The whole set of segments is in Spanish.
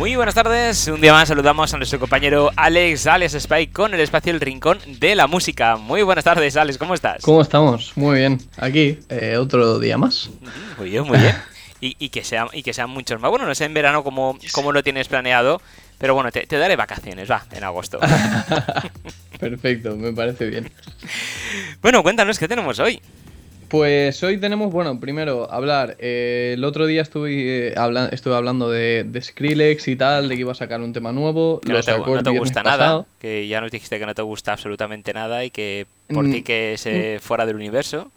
Muy buenas tardes, un día más saludamos a nuestro compañero Alex, Alex Spike con el espacio El Rincón de la Música. Muy buenas tardes, Alex, ¿cómo estás? ¿Cómo estamos? Muy bien, aquí, eh, otro día más. Muy bien, muy bien. Y, que, sean, y que sean muchos más. Bueno, no sé en verano cómo, cómo lo tienes planeado, pero bueno, te, te daré vacaciones, va, en agosto. Perfecto, me parece bien. Bueno, cuéntanos, ¿qué tenemos hoy? Pues hoy tenemos, bueno, primero hablar. Eh, el otro día estuve, eh, estuve hablando de, Skrillex y tal, de que iba a sacar un tema nuevo. Que no te, gusta nada, que ya nos dijiste que no te gusta absolutamente nada y que por ti mm, que se mm. fuera del universo.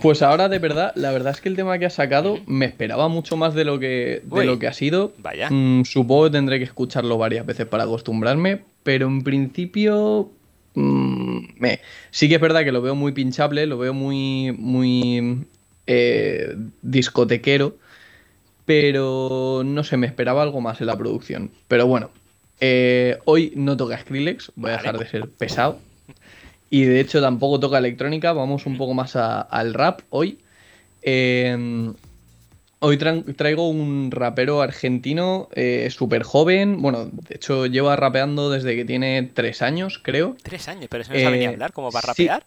Pues ahora de verdad, la verdad es que el tema que ha sacado me esperaba mucho más de lo que, de lo que ha sido. Vaya. Mm, supongo que tendré que escucharlo varias veces para acostumbrarme, pero en principio Mm, me, sí que es verdad que lo veo muy pinchable, lo veo muy, muy eh, discotequero, pero no sé, me esperaba algo más en la producción. Pero bueno, eh, hoy no toca Skrillex, voy a dejar de ser pesado. Y de hecho tampoco toca electrónica, vamos un poco más al rap hoy. Eh, Hoy traigo un rapero argentino eh, súper joven. Bueno, de hecho lleva rapeando desde que tiene tres años, creo. ¿Tres años? ¿Pero eso no sabe ni eh, hablar? ¿Cómo va a rapear?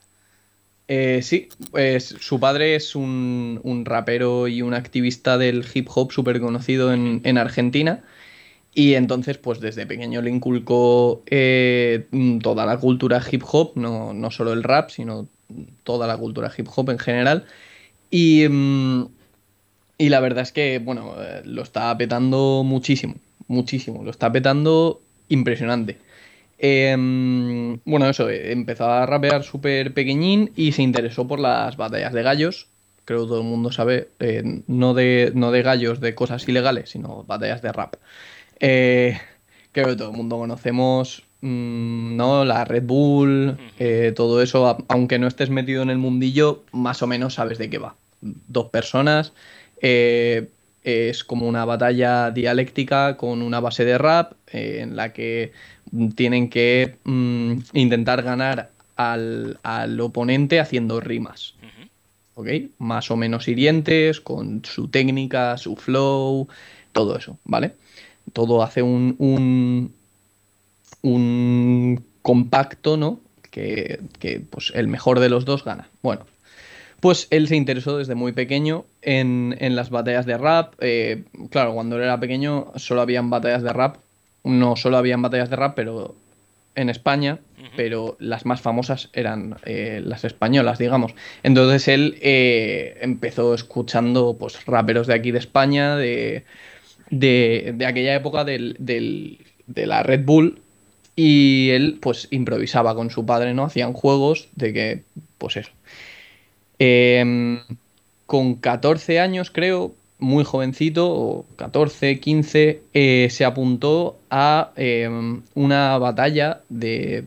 Eh, sí, pues su padre es un, rapero y un activista del hip hop súper conocido en, Argentina. Y entonces, pues desde pequeño le inculcó toda la cultura hip hop, no, no, solo el rap, sino toda la cultura hip hop en general. Y, mm, y la verdad es que, bueno, eh, lo está petando muchísimo, muchísimo, lo está petando impresionante. Em, bueno, eso, eh, empezó a rapear súper pequeñín y se interesó por las batallas de gallos. Creo que todo el mundo sabe, eh, no, de, no de gallos de cosas ilegales, sino batallas de rap. creo que todo el mundo conocemos mm, ¿no? La Red Bull, todo eso, aunque no estés metido en el mundillo, más o menos sabes de qué va. Dos personas eh, es como una batalla dialéctica con una base de rap eh, en la que tienen que mm, intentar ganar al, oponente haciendo rimas. Más o menos hirientes, con su técnica, su flow, todo eso, ¿vale? Todo hace un, un, un compacto, ¿no? Que, que pues el mejor de los dos gana. Bueno, pues él se interesó desde muy pequeño en, las batallas de rap. Eh, claro, cuando él era pequeño solo habían batallas de rap. No solo habían batallas de rap, pero en España, pero las más famosas eran eh, las españolas, digamos. Entonces él eh, empezó escuchando pues, raperos de aquí de España, de, de, aquella época del, de la Red Bull, y él pues improvisaba con su padre, ¿no? Hacían juegos de que, pues eso, Em, con 14 años, creo, muy jovencito, o 14, 15, eh, se apuntó a em, una batalla de,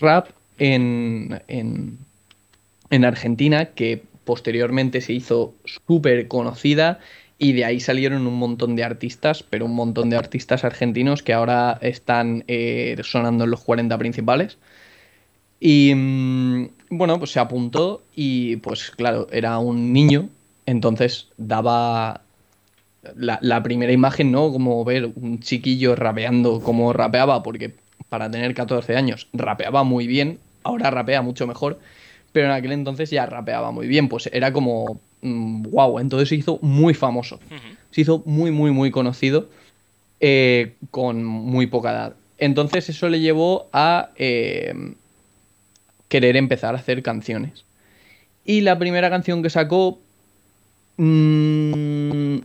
rap en, en, Argentina que posteriormente se hizo súper conocida y de ahí salieron un montón de artistas, pero un montón de artistas argentinos que ahora están eh, sonando en los 40 principales. Y mm, bueno, pues se apuntó y pues claro, era un niño, entonces daba la, primera imagen, ¿no? Como ver un chiquillo rapeando como rapeaba, porque para tener 14 años rapeaba muy bien, ahora rapea mucho mejor, pero en aquel entonces ya rapeaba muy bien, pues era como, wow, mm, entonces se hizo muy famoso, se hizo muy, muy, muy conocido eh, con muy poca edad. Entonces eso le llevó a... Eh, querer empezar a hacer canciones. Y la primera canción que sacó, mmm,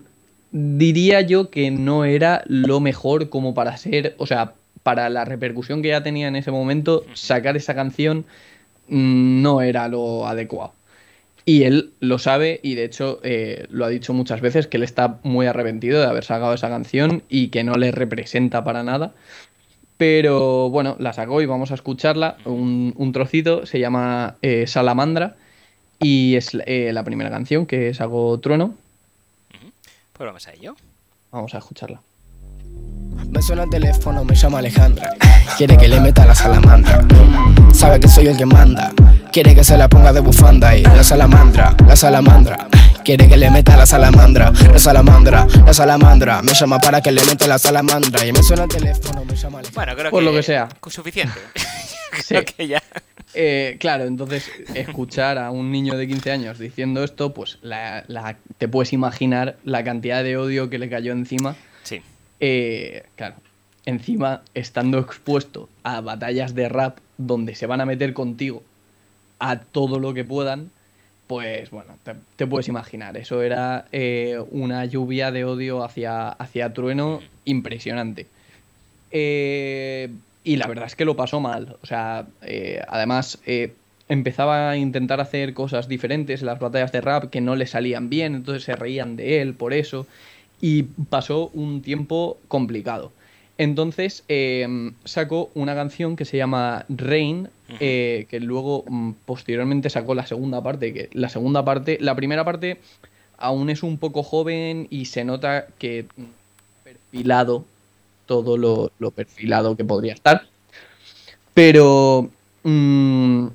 diría yo que no era lo mejor como para ser, o sea, para la repercusión que ya tenía en ese momento, sacar esa canción mm, no era lo adecuado. Y él lo sabe y de hecho eh, lo ha dicho muchas veces que él está muy arrepentido de haber sacado esa canción y que no le representa para nada. Pero bueno, la sacó y vamos a escucharla. Un, trocito, se llama eh, Salamandra y es eh, la primera canción que sacó Trueno. Pues vamos a ello. Vamos a escucharla. Me suena el teléfono, me llama Alejandra. Quiere que le meta la salamandra. Sabe que soy el que manda. Quiere que se la ponga de bufanda y la salamandra, la salamandra Quiere que le meta la salamandra, la salamandra, la salamandra. Me llama para que le meta la salamandra. Y me suena el teléfono, me llama Alejandra. Bueno, creo Por que. lo que sea. Suficiente. Sí. creo que ya. Eh, claro, entonces escuchar a un niño de 15 años diciendo esto, pues la- la- te puedes imaginar la cantidad de odio que le cayó encima. Sí. Eh, claro, encima estando expuesto a batallas de rap donde se van a meter contigo a todo lo que puedan, pues bueno, te, puedes imaginar. Eso era eh, una lluvia de odio hacia, hacia Trueno impresionante. Eh, y la verdad es que lo pasó mal. O sea, eh, además eh, empezaba a intentar hacer cosas diferentes en las batallas de rap que no le salían bien, entonces se reían de él por eso. Y pasó un tiempo complicado. Entonces sacó una canción que se llama Rain, eh, que luego mm, posteriormente sacó la segunda parte. Que la segunda parte, la primera parte aún es un poco joven y se nota que perfilado todo lo, lo perfilado que podría estar. Pero mm,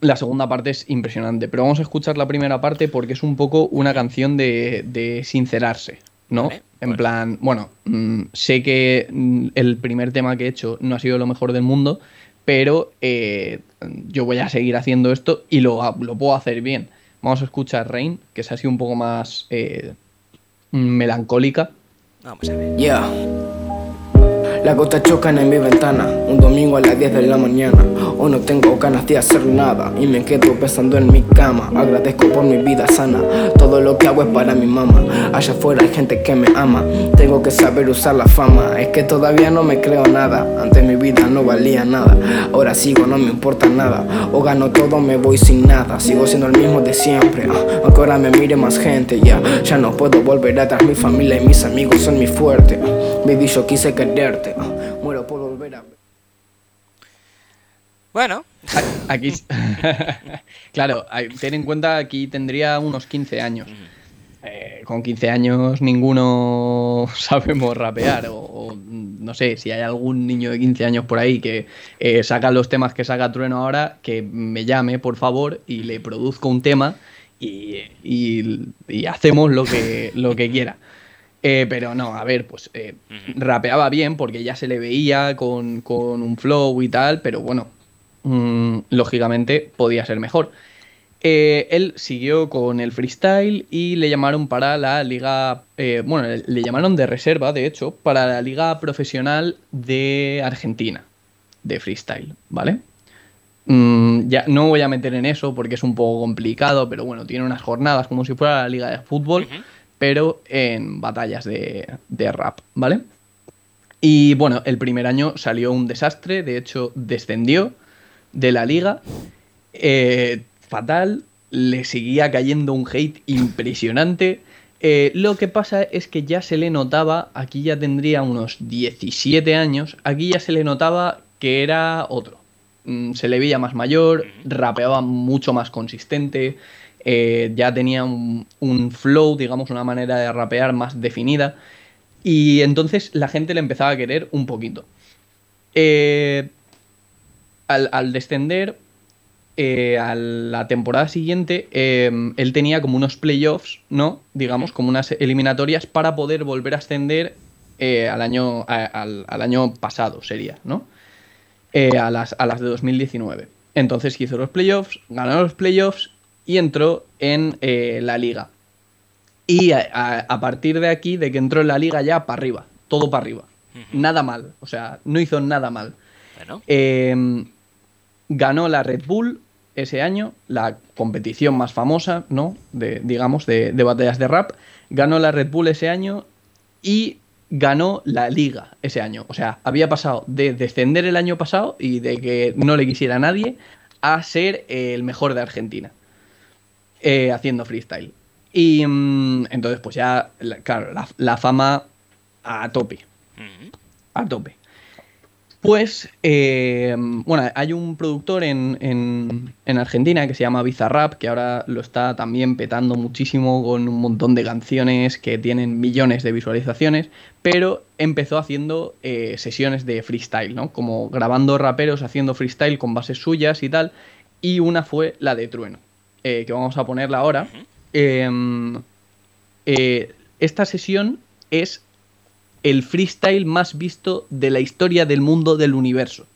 la segunda parte es impresionante. Pero vamos a escuchar la primera parte porque es un poco una canción de, de sincerarse, ¿no? Vale, en pues. plan, bueno, mm, sé que el primer tema que he hecho no ha sido lo mejor del mundo, pero eh, yo voy a seguir haciendo esto y lo, lo puedo hacer bien. Vamos a escuchar Rain, que es así un poco más eh, melancólica. Vamos a ver. Yeah. Las gotas chocan en mi ventana, un domingo a las 10 de la mañana. Hoy no tengo ganas de hacer nada y me quedo pensando en mi cama. Agradezco por mi vida sana, todo lo que hago es para mi mamá. Allá afuera hay gente que me ama, tengo que saber usar la fama. Es que todavía no me creo nada, antes mi vida no valía nada. Ahora sigo, no me importa nada. O gano todo, me voy sin nada. Sigo siendo el mismo de siempre, ah, aunque ahora me mire más gente. Ya, ya no puedo volver atrás, mi familia y mis amigos son mi fuerte. ah. Baby, yo quise quererte, por volver a Bueno, Aquí. claro, ten en cuenta aquí tendría unos 15 años. Eh, con 15 años ninguno sabemos rapear. O, o, no sé, si hay algún niño de 15 años por ahí que eh, saca los temas que saca Trueno ahora, que me llame, por favor, y le produzco un tema y, y- y hacemos lo que, lo que quiera. Eh, pero no, a ver, pues eh, rapeaba bien porque ya se le veía con, con un flow y tal, pero bueno, mm, lógicamente podía ser mejor. Eh, él siguió con el freestyle y le llamaron para la liga, bueno, le, llamaron de reserva, de hecho, para la liga profesional de Argentina, de freestyle, ¿vale? Mm, ya no voy a meter en eso porque es un poco complicado, pero bueno, tiene unas jornadas como si fuera la liga de fútbol. Pero en batallas de, rap, ¿vale? Y bueno, el primer año salió un desastre, de hecho descendió de la liga, eh, fatal, le seguía cayendo un hate impresionante. Eh, lo que pasa es que ya se le notaba, aquí ya tendría unos 17 años, aquí ya se le notaba que era otro. Mm, se le veía más mayor, rapeaba mucho más consistente, eh, ya tenía un, flow, digamos, una manera de rapear más definida. Y entonces la gente le empezaba a querer un poquito. Eh, al, descender, eh, a la temporada siguiente, eh, él tenía como unos playoffs, ¿no? Digamos, como unas eliminatorias para poder volver a ascender al, año, al, año pasado, sería, ¿no? A, las, a las de 2019. Entonces hizo los playoffs, ganó los playoffs y entró en eh, la liga. Y a, a- a partir de aquí, de que entró en la liga ya para arriba, todo para arriba. Nada mal, o sea, no hizo nada mal. bueno. Eh, ganó la Red Bull ese año, la competición más famosa, ¿no? De, digamos, de, de batallas de rap. Ganó la Red Bull ese año y ganó la liga ese año. O sea, había pasado de descender el año pasado y de que no le quisiera nadie a ser el mejor de Argentina. Eh, haciendo freestyle. Y mm, entonces, pues ya, la- claro, la, la fama a tope a tope. Pues, eh, bueno, hay un productor en, en- en Argentina que se llama Bizarrap, que ahora lo está también petando muchísimo con un montón de canciones que tienen millones de visualizaciones, pero empezó haciendo eh, sesiones de freestyle, ¿no? Como grabando raperos haciendo freestyle con bases suyas y tal, y una fue la de Trueno, eh, que vamos a ponerla ahora. em, eh, esta sesión es el freestyle más visto de la historia del mundo del universo.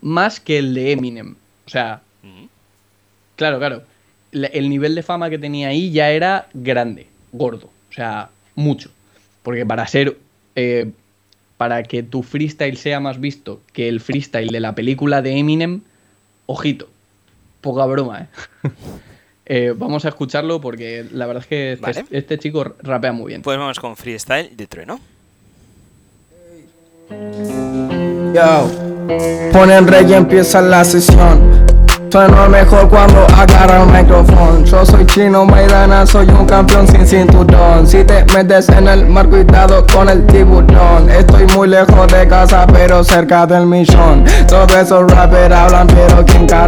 Más que el de Eminem. O sea, claro, claro. El nivel de fama que tenía ahí ya era grande, gordo. O sea, mucho. Porque para ser. Eh, para que tu freestyle sea más visto que el freestyle de la película de Eminem, ojito. Poca broma, ¿eh? eh vamos a escucharlo porque la verdad es que este, este, chico rapea muy bien. Pues vamos con freestyle de trueno. Yo, ponen rey y empieza la sesión. Sueno mejor cuando agarra el micrófono. Yo soy chino Maidana, soy un campeón sin cinturón. Si te metes en el mar, cuidado con el tiburón. Estoy muy lejos de casa, pero cerca del millón. Todos esos rappers hablan, pero ¿quién carajo son?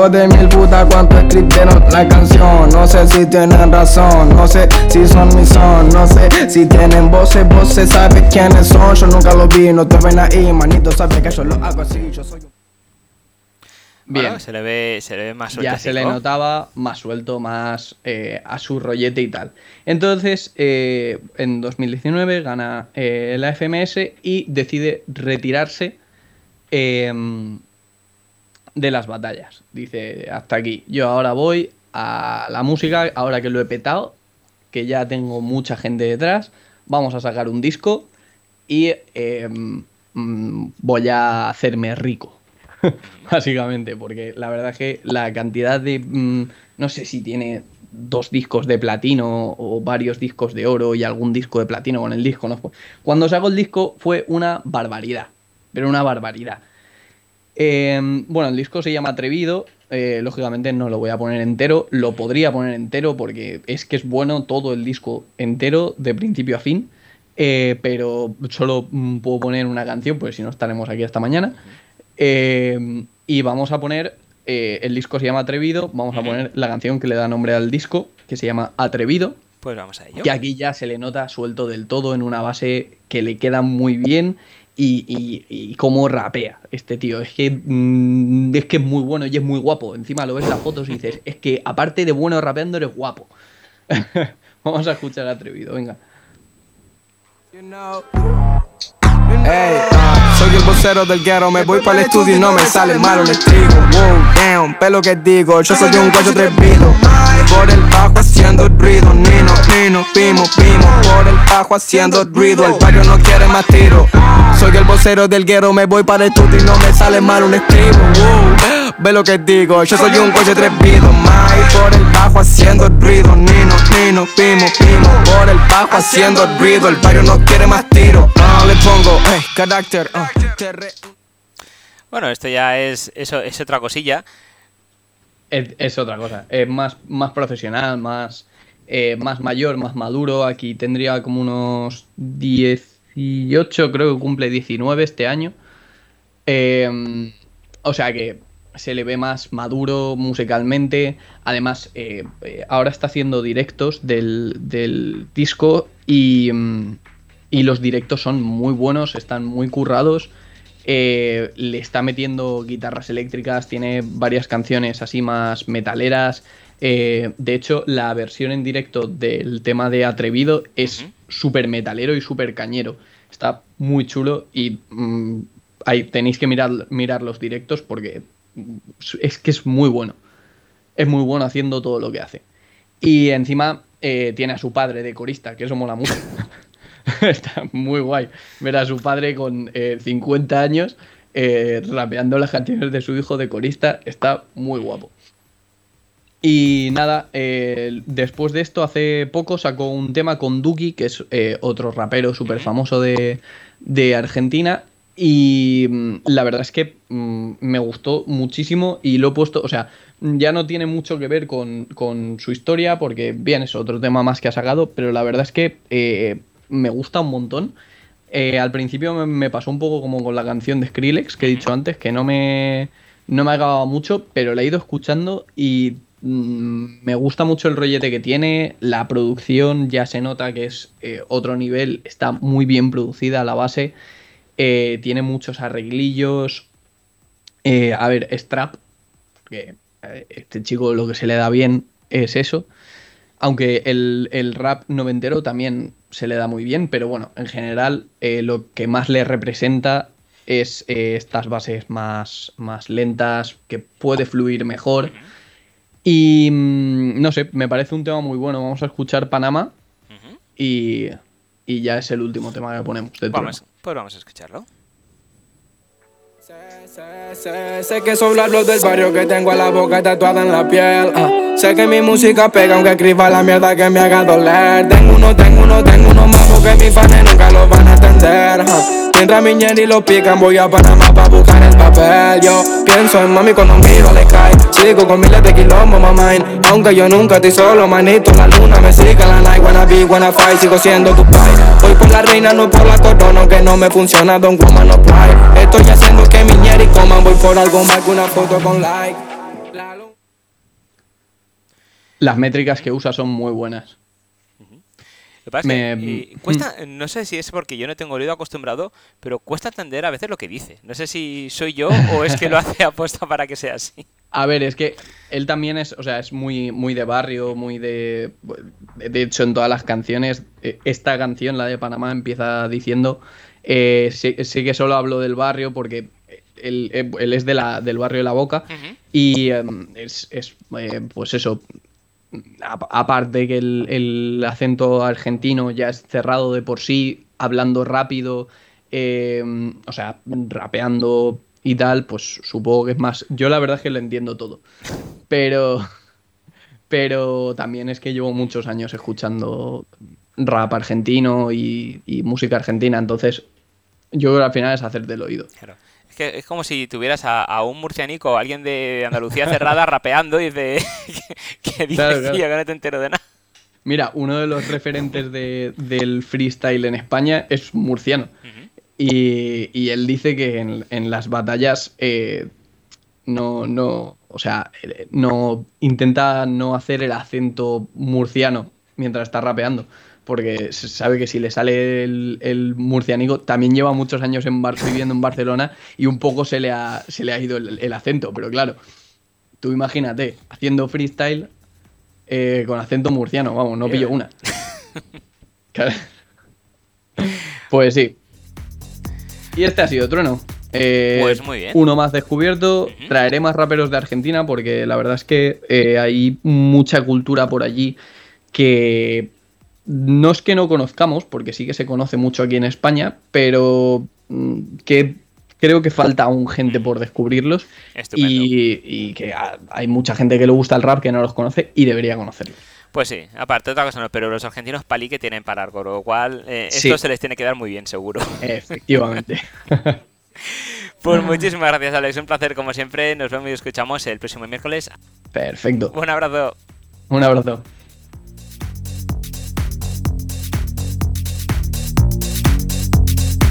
Hijo de mil puta, cuánto escribieron la canción. No sé si tienen razón, no sé si son mi son. No sé si tienen voces, voces, sabes quiénes son. Yo nunca lo vi, no te ven ahí, manito, sabes que yo lo hago así. Yo soy Bien. se, le ve, se le ve más suelto. Ya se le notaba más suelto, más eh, a su rollete y tal. Entonces, eh, en 2019 gana eh, la FMS y decide retirarse em, de las batallas. Dice, hasta aquí. Yo ahora voy a la música, ahora que lo he petado, que ya tengo mucha gente detrás, vamos a sacar un disco y em, mm, voy a hacerme rico. básicamente, porque la verdad es que la cantidad de... Mm, no sé si tiene dos discos de platino o varios discos de oro y algún disco de platino con el disco. ¿no? Cuando sacó el disco fue una barbaridad, pero una barbaridad. Em, bueno, el disco se llama Atrevido, eh, lógicamente no lo voy a poner entero, lo podría poner entero porque es que es bueno todo el disco entero, de principio a fin, eh, pero solo mm, puedo poner una canción, pues si no estaremos aquí hasta mañana. Eh, y vamos a poner, eh, el disco se llama Atrevido, vamos a poner la canción que le da nombre al disco, que se llama Atrevido. Pues vamos a ello. Y aquí ya se le nota suelto del todo en una base que le queda muy bien y, y, cómo rapea este tío. Es que, mm, es que es muy bueno y es muy guapo. Encima lo ves en las fotos y dices, es que aparte de bueno rapeando eres guapo. vamos a escuchar Atrevido, venga. Soy el vocero del guero, me voy para el estudio y no me sale malo el estribo. Wow, damn, pelo que digo, yo soy un guacho atrevido. Por el bajo haciendo ruido, nino, nino, pimo, pimo. Por el bajo haciendo ruido, el barrio no quiere más tiro. Soy el vocero del guero, me voy para el estudio y no me sale mal un estribo. Ve lo que digo, yo soy un guacho atrevido. Mai, por el bajo haciendo ruido, nino, nino, pimo, pimo. Por el bajo haciendo ruido, el barrio no quiere más tiro. No le pongo, hey, carácter, uh. Bueno, esto ya es, eso, es otra cosilla. Es, otra cosa. Es más, más profesional, más, eh, más mayor, más maduro. Aquí tendría como unos 18, creo que cumple 19 este año. Em, o sea que se le ve más maduro musicalmente. Además, eh, eh, ahora está haciendo directos del, del disco y, mm, y los directos son muy buenos, están muy currados. Eh, le está metiendo guitarras eléctricas, tiene varias canciones así más metaleras. Eh, de hecho, la versión en directo del tema de Atrevido es súper metalero y súper cañero. Está muy chulo y mm, ahí tenéis que mirar, mirar los directos porque es que es muy bueno. Es muy bueno haciendo todo lo que hace. Y encima eh, tiene a su padre de corista, que eso mola mucho. está muy guay ver a su padre con 50 eh, años eh, rapeando las canciones de su hijo de corista. Está muy guapo. Y nada, eh, después de esto, hace poco sacó un tema con Duki, que es otro rapero súper famoso de, Argentina. Y mm, la verdad es que mm, me gustó muchísimo y lo he puesto, o sea, ya no tiene mucho que ver con, con, su historia, porque bien, es otro tema más que ha sacado, pero la verdad es que me gusta un montón. Eh, al principio me, pasó un poco como con la canción de Skrillex que he dicho antes, que no me, no me acababa mucho, pero la he ido escuchando y mm, me gusta mucho el rollete que tiene. La producción ya se nota que es eh, otro nivel, está muy bien producida la base. Eh, tiene muchos arreglillos. a ver, Strap, que este chico lo que se le da bien es eso. Aunque el, el rap noventero también se le da muy bien, pero bueno, en general eh, lo que más le representa es eh, estas bases más, más lentas, que puede fluir mejor. Y mm, no sé, me parece un tema muy bueno. Vamos a escuchar Panamá y, y ya es el último tema que ponemos. Vamos, pues vamos a escucharlo. Sé, sé, sé, que son los del barrio que tengo a la boca tatuada en la piel. ah. Sé que mi música pega aunque escriba la mierda que me haga doler. Tengo uno, tengo uno, tengo uno más porque mis fans nunca lo van a entender. ah. Mientras mi ñeri lo pican, voy a Panamá pa' buscar el papel. Yo pienso en mami cuando miro le cae. Sigo con miles de kilómetros, mamá. Aunque yo nunca estoy solo, manito. La luna me sigue, la night, wanna be, wanna fight. Sigo siendo tu pai. Voy por la reina, no por la corona. Que no me funciona, don woman, no play. Estoy haciendo que mi ñeri coman. Voy por algo más que una foto con like. Las métricas que usa son muy buenas. Lo que pasa es que, Me- eh, cuesta, no sé si es porque yo no tengo el oído acostumbrado, pero cuesta entender a veces lo que dice. No sé si soy yo o es que lo hace aposta para que sea así. A ver, es que él también es, o sea, es muy, muy de barrio, muy de. De hecho, en todas las canciones, eh, esta canción, la de Panamá, empieza diciendo: eh, sí, sí que solo hablo del barrio porque él, eh, él es de la, del barrio de la Boca y em, es, es, eh, pues eso. Aparte que el, el acento argentino ya es cerrado de por sí, hablando rápido, eh, o sea, rapeando y tal, pues supongo que es más. Yo la verdad es que lo entiendo todo. Pero. Pero también es que llevo muchos años escuchando rap argentino y, y música argentina, entonces yo al final es hacerte el oído. Claro. Es que es como si tuvieras a, a un murcianico o alguien de Andalucía cerrada rapeando y dice que, que dice Claro, claro. "Tío, que no te entero de nada. Mira, uno de los referentes de- del freestyle en España es murciano. Y, y él dice que en, en las batallas eh, no, no, o sea, eh, no intenta no hacer el acento murciano mientras está rapeando. Porque se sabe que si le sale el, el murcianico, también lleva muchos años en Bar- viviendo en Barcelona y un poco se le ha, se le ha ido el, el acento. Pero claro, tú imagínate, haciendo freestyle eh, con acento murciano, vamos, no pillo una. Pues sí. Y este ha sido Trueno. Eh, Pues muy bien. Uno más descubierto. Traeré más raperos de Argentina porque la verdad es que eh, hay mucha cultura por allí que no es que no conozcamos, porque sí que se conoce mucho aquí en España, pero mm, que creo que falta aún gente por descubrirlos y, y que ha- hay mucha gente que le gusta el rap que no los conoce y debería conocerlos. Pues sí, aparte otra cosa no, pero los argentinos palí que tienen para algo, lo cual eh, Sí. esto se les tiene que dar muy bien, seguro. Efectivamente. Pues muchísimas gracias, Alex. Un placer, como siempre. Nos vemos y escuchamos el próximo miércoles. Perfecto. Un abrazo. Un abrazo.